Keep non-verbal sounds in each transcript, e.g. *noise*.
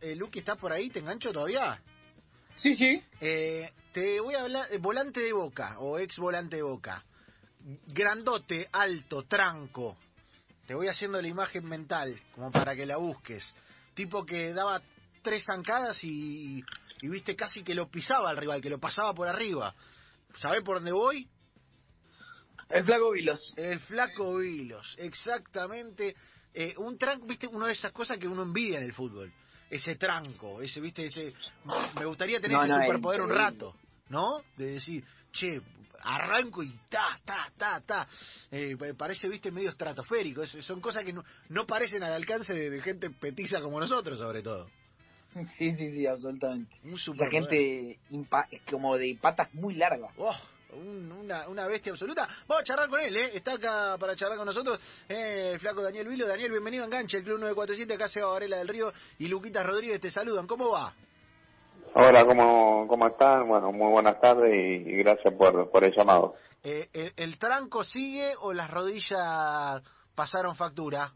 Eh, Luqui, ¿estás por ahí? ¿Te engancho todavía? Sí, sí. Eh, te voy a hablar, eh, volante de boca o ex volante de boca. Grandote, alto, tranco. Te voy haciendo la imagen mental, como para que la busques. Tipo que daba tres zancadas y, y viste casi que lo pisaba al rival, que lo pasaba por arriba. ¿Sabés por dónde voy? El flaco Vilos. El flaco Vilos, exactamente. Eh, un tranco, viste, una de esas cosas que uno envidia en el fútbol. Ese tranco, ese, viste, ese... Me gustaría tener No, ese no, superpoder un rato, ¿no? De decir, che, arranco y ta, ta, ta, ta. Eh, pa- parece, viste, medio estratosférico. Es- son cosas que no, no parecen al alcance de, de gente petiza como nosotros, sobre todo. Sí, sí, sí, absolutamente. Un Esa superpoder. gente impa- como de patas muy largas. Oh, un- una, una bestia absoluta. Vamos a charlar con él, ¿eh? Está acá para charlar con nosotros eh, el flaco Daniel Vilo. Daniel, bienvenido a Enganche, el Club 947. Acá Seba Varela del Río y Luquitas Rodríguez te saludan. ¿Cómo va? Hola, ¿cómo, ¿cómo están? Bueno, muy buenas tardes y, y gracias por, por el llamado. Eh, el, el tranco sigue o las rodillas pasaron factura?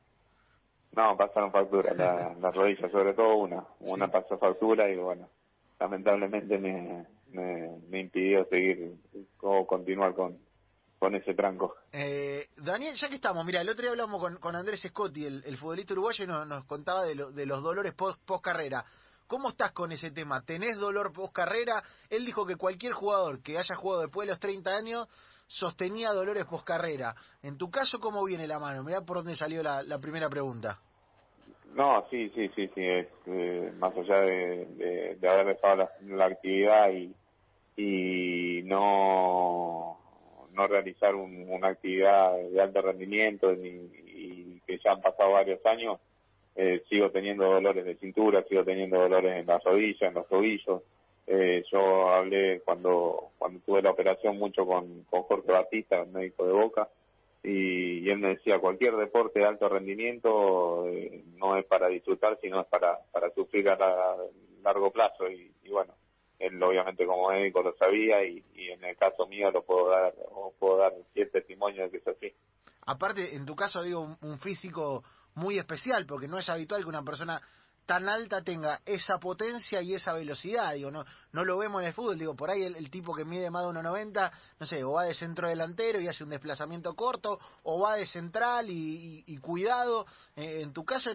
No, pasaron factura, la, *laughs* las rodillas, sobre todo una. Una pasó factura y bueno, lamentablemente me, me, me impidió seguir o continuar con, con ese tranco. Eh, Daniel, ya que estamos, mira, el otro día hablamos con, con Andrés Scotti, el, el futbolista uruguayo, y nos, nos contaba de, lo- de los dolores post, carrera. ¿Cómo estás con ese tema? ¿Tenés dolor post carrera? Él dijo que cualquier jugador que haya jugado después de los 30 años sostenía dolores post carrera. En tu caso, ¿cómo viene la mano? Mirá por dónde salió la, la primera pregunta. No, sí, sí, sí, sí, es, eh, más allá de, de, de haber dejado la, la actividad y, y no, no realizar un- una actividad de alto rendimiento ni, y que ya han pasado varios años, eh, sigo teniendo dolores de cintura, sigo teniendo dolores en las rodillas, en los tobillos. Eh, yo hablé cuando cuando tuve la operación mucho con, con Jorge Batista, el médico de Boca, y, él me decía cualquier deporte de alto rendimiento eh, no es para disfrutar sino es para para sufrir a la- largo plazo y bueno él obviamente como médico lo sabía y, y en el caso mío lo puedo dar o puedo dar fiel testimonio de que es así. Aparte, en tu caso, digo, un, un físico muy especial, porque no es habitual que una persona tan alta tenga esa potencia y esa velocidad, digo, no no lo vemos en el fútbol, digo, por ahí el, tipo que mide más de 1.90, no sé, o va de centro delantero y hace un desplazamiento corto, o va de central y, cuidado, Eh, en tu caso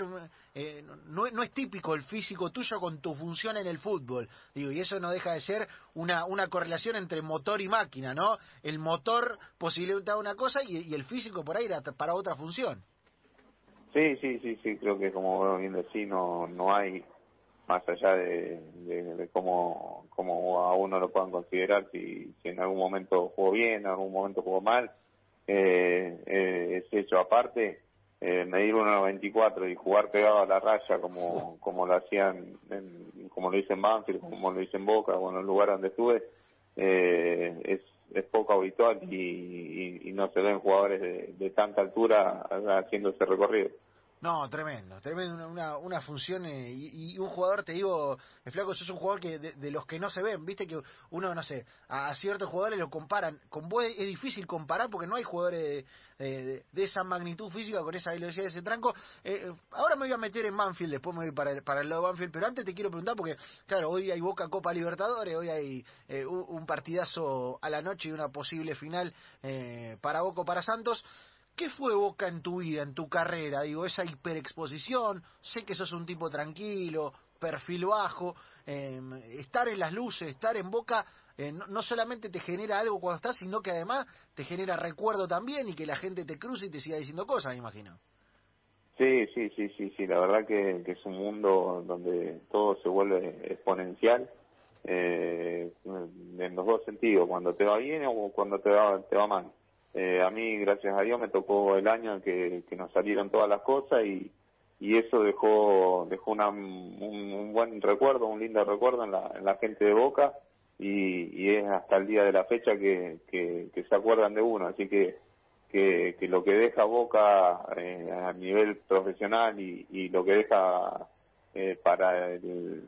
eh, no, no es típico el físico tuyo con tu función en el fútbol, digo, y eso no deja de ser una, una correlación entre motor y máquina, ¿no? El motor posibilita una cosa y, y el físico por ahí era para otra función. Sí, sí, sí, sí, creo que como bien decís, no, no hay, más allá de, de, cómo, cómo a uno lo puedan considerar, si, si en algún momento jugó bien, en algún momento jugó mal, eh, eh, es hecho aparte, eh, medir 1.94 y jugar pegado a la raya como, como lo hacían, en, como lo hice en Banfield, como lo hice en Boca, o en el lugar donde estuve, eh, es, es poco habitual y, y, y no se ven jugadores de, de tanta altura haciendo ese recorrido. No, tremendo, tremendo, una, función eh, y, un jugador, te digo, el flaco, sos un jugador que de, los que no se ven, viste que uno, no sé, a, ciertos jugadores lo comparan, con vos es difícil comparar porque no hay jugadores de, esa magnitud física con esa velocidad ese tranco. Eh, eh, ahora me voy a meter en Banfield, después me voy para el, para el lado de Banfield, pero antes te quiero preguntar porque, claro, hoy hay Boca Copa Libertadores, hoy hay eh, un, un partidazo a la noche y una posible final eh, para Boca para Santos. ¿Qué fue Boca en tu vida, en tu carrera? Digo, esa hiperexposición, sé que sos un tipo tranquilo, perfil bajo, eh, estar en las luces, estar en Boca, eh, no, solamente te genera algo cuando estás, sino que además te genera recuerdo también y que la gente te cruce y te siga diciendo cosas, me imagino. Sí, sí, sí, sí, sí, la verdad que, que es un mundo donde todo se vuelve exponencial eh, en los dos sentidos, cuando te va bien o cuando te va, te va mal. Eh, a mí, gracias a Dios, me tocó el año que, que nos salieron todas las cosas y, y eso dejó dejó una, un, un buen recuerdo, un lindo recuerdo en la, en la gente de Boca y, y es hasta el día de la fecha que, que, se acuerdan de uno, así que que, que lo que deja Boca eh, a nivel profesional y, y lo que deja eh, para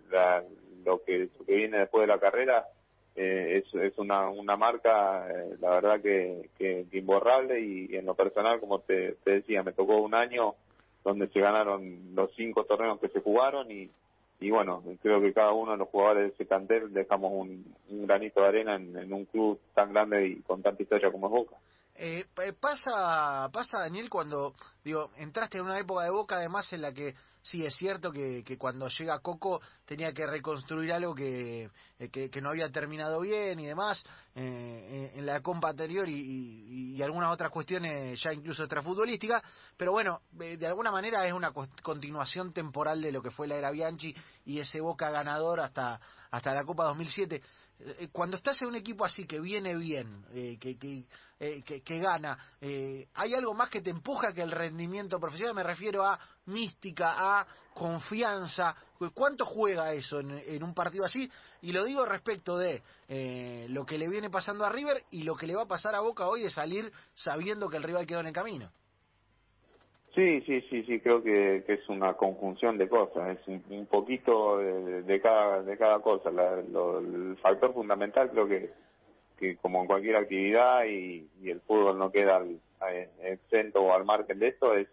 la- lo que lo que viene después de la carrera eh, es, es una, una marca, eh, la verdad que, que, imborrable y, en lo personal, como te, te decía, me tocó un año donde se ganaron los cinco torneos que se jugaron y, y bueno, creo que cada uno de los jugadores de ese cantel dejamos un, granito de arena en, en, un club tan grande y con tanta historia como es Boca. Eh, pasa, pasa Daniel cuando, digo, entraste en una época de Boca además en la que sí es cierto que, que cuando llega Coco tenía que reconstruir algo que, eh, que, no había terminado bien y demás eh, en la compa anterior y, y, algunas otras cuestiones ya incluso extrafutbolísticas, pero bueno, eh, de alguna manera es una continuación temporal de lo que fue la era Bianchi y ese Boca ganador hasta, hasta la Copa 2007. Eh, cuando estás en un equipo así que viene bien, eh, que, que, eh, que, gana, ¿hay algo más que te empuja que el rendimiento profesional? Me refiero a mística, a confianza. ¿Cuánto juega eso en, un partido así? Y lo digo respecto de lo que le viene pasando a River y lo que le va a pasar a Boca hoy de salir sabiendo que el rival quedó en el camino. Sí, sí, sí, sí, creo que, que es una conjunción de cosas, es un, poquito de, cada de cada cosa. el factor fundamental creo que, que como en cualquier actividad y, el fútbol no queda exento o al margen de esto, es,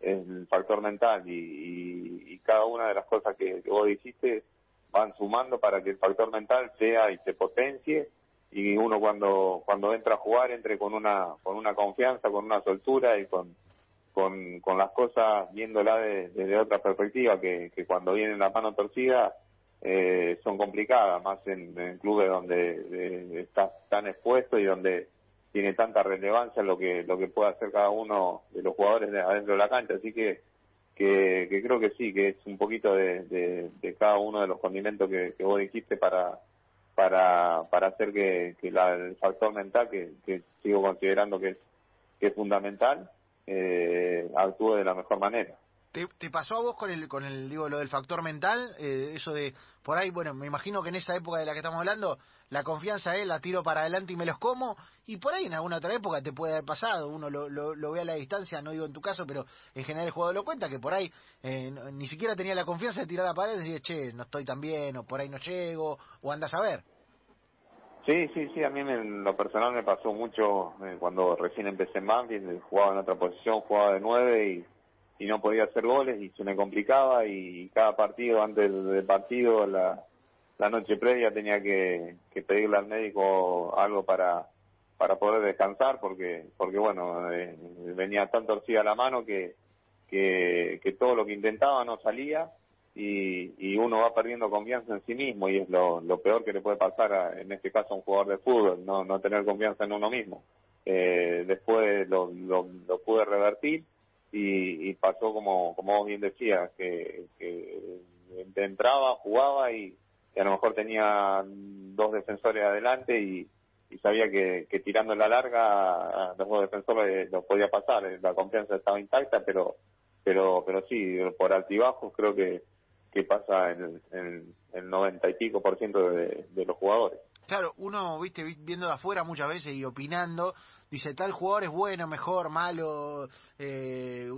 el factor mental y, cada una de las cosas que, que vos dijiste van sumando para que el factor mental sea y se potencie y uno cuando cuando entra a jugar entre con una con una confianza, con una soltura y con con, con las cosas viéndola desde de otra perspectiva, que, que cuando vienen la mano torcida eh, son complicadas, más en, clubes donde estás tan expuesto y donde tiene tanta relevancia lo que lo que puede hacer cada uno de los jugadores de adentro de la cancha. Así que, que, creo que sí, que es un poquito de, de, cada uno de los condimentos que, que vos dijiste para para para hacer que, que la, el factor mental, que, que sigo considerando que es, que es fundamental, eh, actúe de la mejor manera. ¿Te, ¿Te, pasó a vos con el, con el, digo, lo del factor mental? Eh, eso de, por ahí, bueno, me imagino que en esa época de la que estamos hablando, la confianza es, la tiro para adelante y me los como, y por ahí en alguna otra época te puede haber pasado, uno lo, lo, ve a la distancia, no digo en tu caso, pero en general el jugador lo cuenta, que por ahí eh, ni siquiera tenía la confianza de tirar a pared y decir, che, no estoy tan bien, o por ahí no llego, o andas a ver. Sí, sí, sí, a mí en lo personal me pasó mucho eh, cuando recién empecé en Banfield, jugaba en otra posición, jugaba de nueve y, y no podía hacer goles y se me complicaba y cada partido, antes del partido, la, la noche previa tenía que, que pedirle al médico algo para para poder descansar porque porque bueno eh, venía tan torcida la mano que, que que todo lo que intentaba no salía y, y uno va perdiendo confianza en sí mismo y es lo, peor que le puede pasar en este caso a un jugador de fútbol, no, no tener confianza en uno mismo. Eh, después lo, lo, lo, pude revertir y, y, pasó como, como vos bien decías, que, que entraba, jugaba y, a lo mejor tenía dos defensores adelante y, sabía que, que tirando la larga los dos defensores lo podía pasar, la confianza estaba intacta, pero pero pero sí, por altibajos creo que que pasa en el, 90 y pico por ciento de, los jugadores. Claro, uno, viste, viendo de afuera muchas veces y opinando, dice tal jugador es bueno, mejor, malo, eh,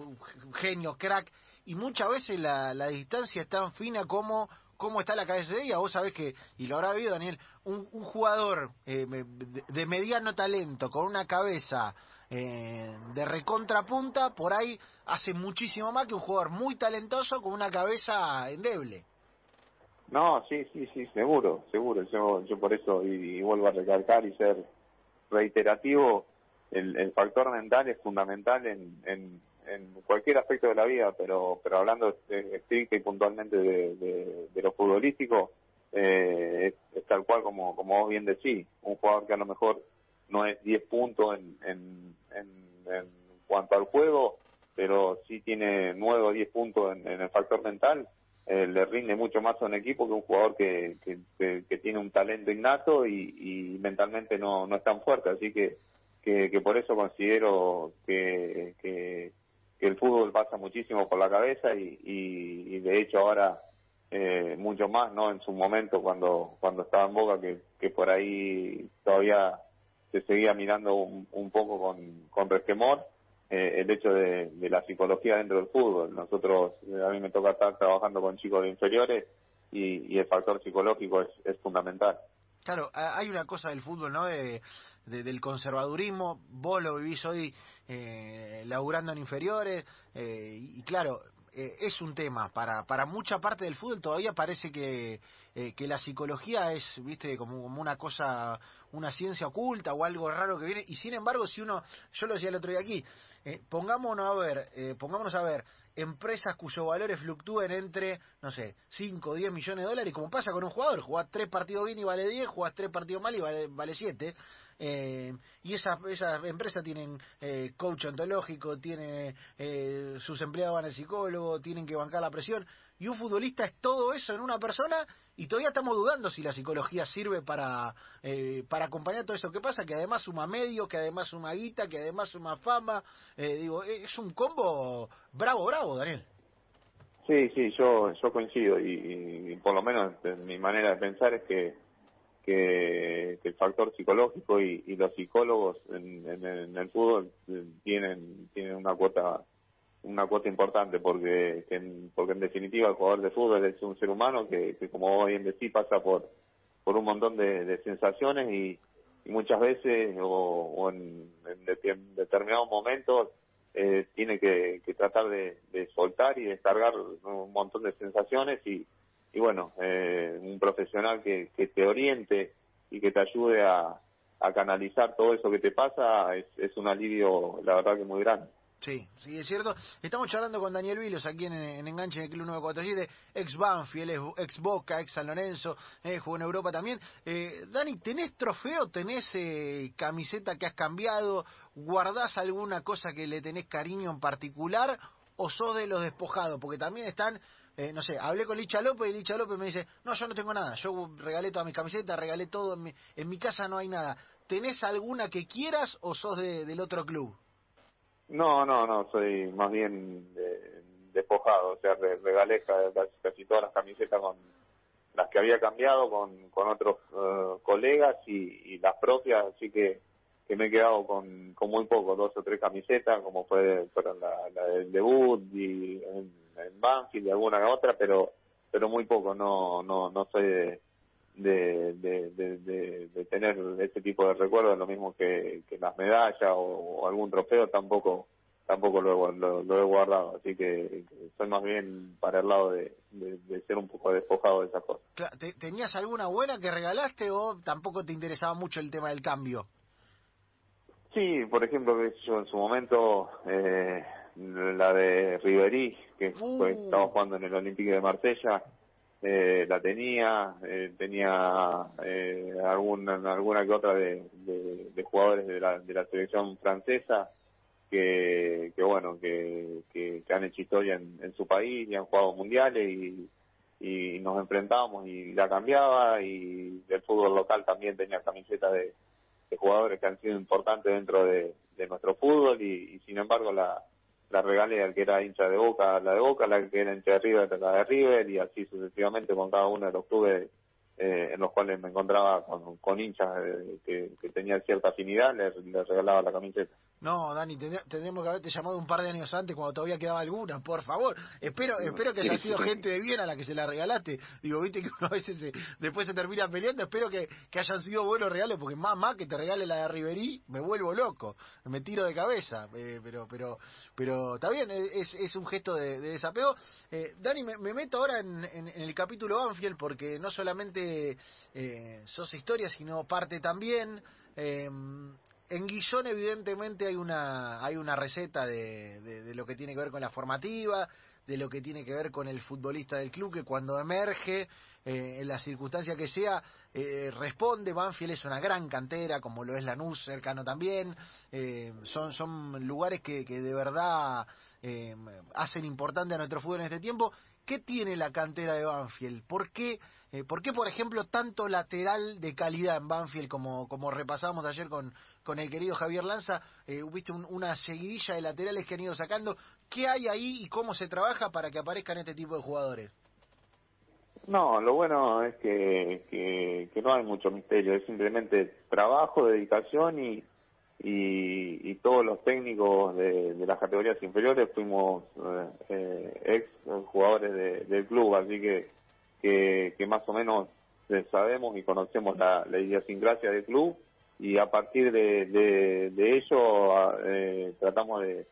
genio, crack, y muchas veces la, la distancia es tan fina como cómo está la cabeza de ella. Vos sabés que, y lo habrá habido Daniel, un, un jugador eh, de mediano talento, con una cabeza eh, de recontrapunta, por ahí hace muchísimo más que un jugador muy talentoso con una cabeza endeble. No, sí, sí, sí, seguro, seguro. Yo, yo por eso, y, vuelvo a recalcar y ser reiterativo, el, factor mental es fundamental en, en, en, cualquier aspecto de la vida, pero, pero hablando estricta y puntualmente de, de, de lo futbolístico, eh, es, tal cual como, como vos bien decís, un jugador que a lo mejor no es 10 puntos en, en, en, cuanto al juego, pero sí tiene 9 o 10 puntos en, el factor mental, eh, le rinde mucho más a un equipo que un jugador que, que, tiene un talento innato y, y mentalmente no, no es tan fuerte. Así que, que, que por eso considero que, que, que, el fútbol pasa muchísimo por la cabeza y, y, y de hecho ahora eh, mucho más, ¿no? En su momento cuando, cuando estaba en Boca que, que por ahí todavía se seguía mirando un, poco con, con resquemor eh, el hecho de, la psicología dentro del fútbol. Nosotros, a mí me toca estar trabajando con chicos de inferiores y, el factor psicológico es, es fundamental. Claro, hay una cosa del fútbol, ¿no? De, del conservadurismo, vos lo vivís hoy eh, laburando en inferiores, eh, y claro, eh, es un tema para para mucha parte del fútbol. Todavía parece que eh, que la psicología es viste como, como una cosa una ciencia oculta o algo raro que viene. Y sin embargo si uno yo lo decía el otro día aquí eh, pongámonos a ver eh, pongámonos a ver empresas cuyos valores fluctúen entre, no sé, 5 o 10 millones de dólares, como pasa con un jugador, jugás tres partidos bien y vale 10, jugás tres partidos mal y vale, vale 7. Eh, y esas, esas empresas tienen eh, coach ontológico, tiene, eh, sus empleados van al psicólogo, tienen que bancar la presión. Y un futbolista es todo eso en una persona y todavía estamos dudando si la psicología sirve para, eh, para acompañar todo eso que pasa, que además suma medio, que además suma guita, que además suma fama. Eh, digo, es un combo bravo, bravo, Daniel. Sí, sí, yo yo coincido y, y por lo menos en mi manera de pensar es que que, que el factor psicológico y, los psicólogos en, en, en, el fútbol tienen tienen una cuota una cuota importante porque que, porque en definitiva el jugador de fútbol es un ser humano que, como hoy en decís pasa por por un montón de, de sensaciones y, muchas veces o, en, en, en determinados momentos eh, tiene que, que tratar de, de soltar y descargar un montón de sensaciones y y bueno, eh, un profesional que, que te oriente y que te ayude a, a canalizar todo eso que te pasa es, es un alivio, la verdad que muy grande. Sí, sí, es cierto. Estamos charlando con Daniel Vilos aquí en, en Enganche en el Club 947, ex Banfield, ex Boca, ex San Lorenzo, eh, jugó en Europa también. Eh, Dani, ¿tenés trofeo? ¿Tenés eh, camiseta que has cambiado? ¿Guardás alguna cosa que le tenés cariño en particular? ¿O sos de los despojados? Porque también están eh, no sé, hablé con Licha López y Licha López me dice, no, yo no tengo nada, yo regalé todas mis camisetas, regalé todo, en mi, en mi casa no hay nada. ¿Tenés alguna que quieras o sos de, del otro club? No, no, no, soy más bien de, despojado, o sea, regalé casi, todas las camisetas con las que había cambiado con, con otros uh, colegas y, y las propias, así que que me he quedado con, con muy poco, dos o tres camisetas, como fue fueron la, la del debut y en, en Banfield y alguna otra, pero pero muy poco, no no no soy de de, de, de, de, de tener este tipo de recuerdos, lo mismo que, que las medallas o, o algún trofeo, tampoco tampoco lo, lo, lo, he guardado, así que soy más bien para el lado de ser un poco despojado de esas cosas. ¿Tenías alguna buena que regalaste o tampoco te interesaba mucho el tema del cambio? Sí, por ejemplo, que yo en su momento, eh, la de Riverí, que uh. estaba jugando en el Olímpico de Marsella, eh, la tenía, eh, tenía eh, alguna, alguna que otra de, de, de jugadores de la, de la selección francesa, que, que bueno, que, que, que han hecho historia en, en su país y han jugado mundiales y, y nos enfrentábamos y la cambiaba y del fútbol local también tenía camiseta de de jugadores que han sido importantes dentro de, de nuestro fútbol y, y, sin embargo la, la regalé al que era hincha de Boca, la de Boca, la que era hincha de River, la de River y así sucesivamente con cada uno de los clubes eh, en los cuales me encontraba con, con hinchas eh, que, que tenían cierta afinidad, les, les regalaba la camiseta. No, Dani, tendríamos que haberte llamado un par de años antes cuando todavía quedaba alguna, por favor. Espero espero que haya sido gente de bien a la que se la regalaste. Digo, viste que uno a veces se, después se termina peleando. Espero que, que hayan sido buenos regalos, porque más, más que te regale la de Riverí, me vuelvo loco. Me tiro de cabeza. Eh, pero pero pero está bien, es, es un gesto de, de desapego. Eh, Dani, me, me, meto ahora en, en, en, el capítulo Banfield, porque no solamente eh, sos historia, sino parte también. Eh, en Guillón evidentemente hay una hay una receta de, de, lo que tiene que ver con la formativa, de lo que tiene que ver con el futbolista del club que cuando emerge eh, en la circunstancia que sea eh, responde. Banfield es una gran cantera como lo es Lanús cercano también. Eh, son son lugares que, que de verdad eh, hacen importante a nuestro fútbol en este tiempo ¿Qué tiene la cantera de Banfield? ¿Por qué, eh, ¿por, qué por ejemplo, tanto lateral de calidad en Banfield, como, como repasamos ayer con, con el querido Javier Lanza? Eh, Viste un, una seguidilla de laterales que han ido sacando. ¿Qué hay ahí y cómo se trabaja para que aparezcan este tipo de jugadores? No, lo bueno es que, que no hay mucho misterio, es simplemente trabajo, dedicación y, y, y todos los técnicos de, las categorías inferiores fuimos eh, eh ex jugadores de, del club, así que, que, que más o menos sabemos y conocemos la, la idiosincrasia del club y a partir de, de, de ello eh, tratamos de,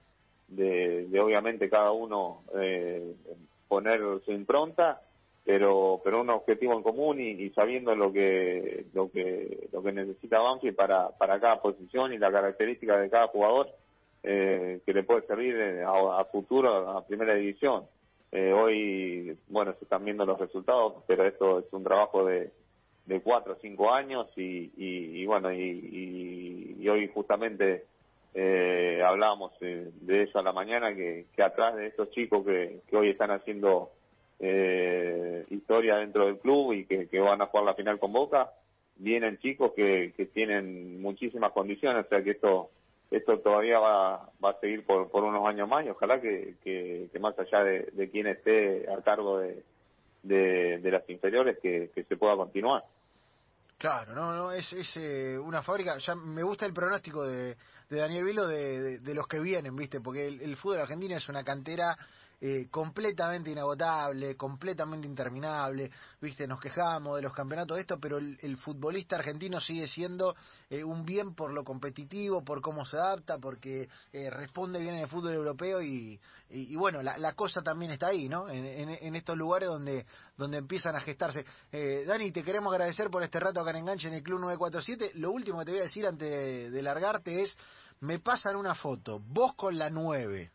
de obviamente cada uno eh, poner su impronta pero pero un objetivo en común y, y, sabiendo lo que lo que lo que necesita Banfield para para cada posición y la característica de cada jugador eh, que le puede servir a, a futuro a primera división. Eh, hoy bueno se están viendo los resultados pero esto es un trabajo de de cuatro o cinco años y, y, y bueno y, y, hoy justamente eh, hablábamos de, de, eso a la mañana que, que atrás de estos chicos que, que hoy están haciendo eh, historia dentro del club y que, que, van a jugar la final con Boca, vienen chicos que, que tienen muchísimas condiciones, o sea que esto esto todavía va, va a seguir por, por unos años más y ojalá que, que, más allá de, de quien esté a cargo de, de, de las inferiores, que, que se pueda continuar. Claro, no, no, es, es eh, una fábrica. Ya me gusta el pronóstico de, de Daniel Vilo de, los que vienen, ¿viste? Porque el, fútbol argentino es una cantera eh, completamente inagotable, completamente interminable, viste, nos quejamos de los campeonatos de esto, pero el, futbolista argentino sigue siendo eh, un bien por lo competitivo, por cómo se adapta, porque eh, responde bien en el fútbol europeo y, y, bueno, la, la, cosa también está ahí, ¿no? En, en, estos lugares donde, donde empiezan a gestarse. Eh, Dani, te queremos agradecer por este rato acá en Enganche en el Club 947. Lo último que te voy a decir antes de largarte es, me pasan una foto, vos con la 9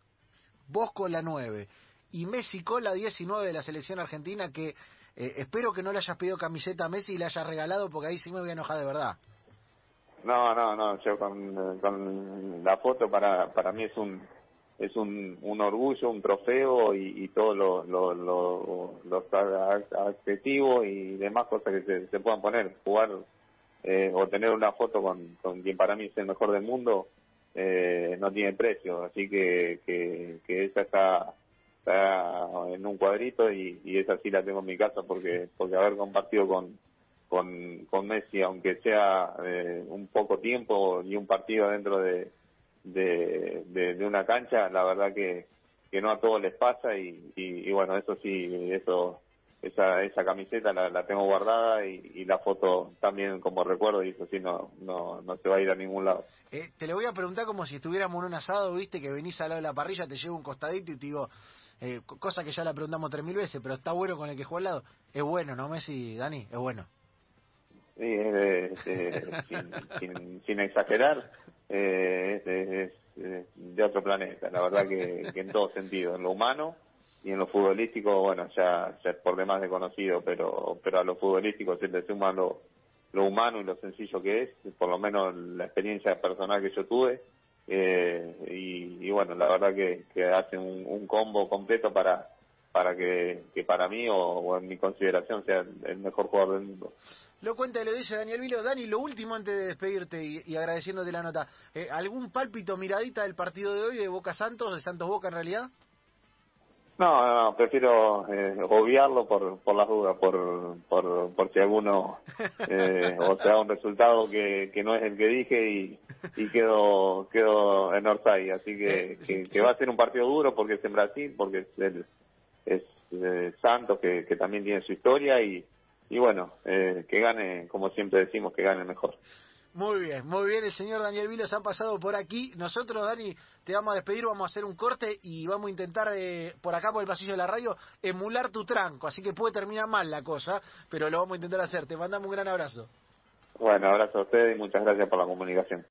vos con la 9 y Messi con la 19 de la selección argentina que eh, espero que no le hayas pedido camiseta a Messi y le hayas regalado porque ahí sí me voy a enojar de verdad. No, no, no, yo con, con la foto para para mí es un es un, un orgullo, un trofeo y, y todos lo, lo, lo, los adjetivos y demás cosas que se, se puedan poner. Jugar eh, o tener una foto con, con quien para mí es el mejor del mundo eh, no tiene precio, así que, que, que esa está, está en un cuadrito y, esa sí la tengo en mi casa porque, porque haber compartido con, con, con Messi, aunque sea eh, un poco tiempo y un partido dentro de, de, una cancha, la verdad que, que no a todos les pasa y, y bueno, eso sí, eso esa, esa camiseta la, la tengo guardada y, y, la foto también como recuerdo y eso sí no, no, no se va a ir a ningún lado. Eh, te lo voy a preguntar como si estuviéramos en un asado, viste, que venís al lado de la parrilla, te llevo un costadito y te digo, eh, cosa que ya la preguntamos tres mil veces, pero está bueno con el que juega al lado. Es bueno, ¿no, Messi, Dani? Es bueno. Sí, eh, *laughs* sin, sin, sin, exagerar, eh, es, es, de otro planeta, la verdad que, que en todo sentido, en lo humano y en lo futbolístico, bueno, ya, es por demás de conocido, pero, pero a lo futbolístico se le suma lo, lo humano y lo sencillo que es, por lo menos la experiencia personal que yo tuve, eh, y, y, bueno, la verdad que, que hace un, combo completo para para que, para mí o, o, en mi consideración sea el mejor jugador del mundo. Lo cuenta y lo dice Daniel Vilo. Dani, lo último antes de despedirte y, y agradeciéndote la nota, eh, ¿algún pálpito miradita del partido de hoy de Boca Santos, de Santos Boca en realidad? No, no, prefiero eh, obviarlo por, por las dudas, por, por, por si alguno eh, o sea un resultado que, que no es el que dije y, y quedo, quedo en Orsay. Así que, que, que, va a ser un partido duro porque es en Brasil, porque es, el, es eh, Santos que, que también tiene su historia y, y bueno, eh, que gane, como siempre decimos, que gane mejor. Muy bien, muy bien, el señor Daniel Vilos ha pasado por aquí. Nosotros, Dani, te vamos a despedir, vamos a hacer un corte y vamos a intentar, eh, por acá, por el pasillo de la radio, emular tu tranco. Así que puede terminar mal la cosa, pero lo vamos a intentar hacer. Te mandamos un gran abrazo. Bueno, abrazo a ustedes y muchas gracias por la comunicación.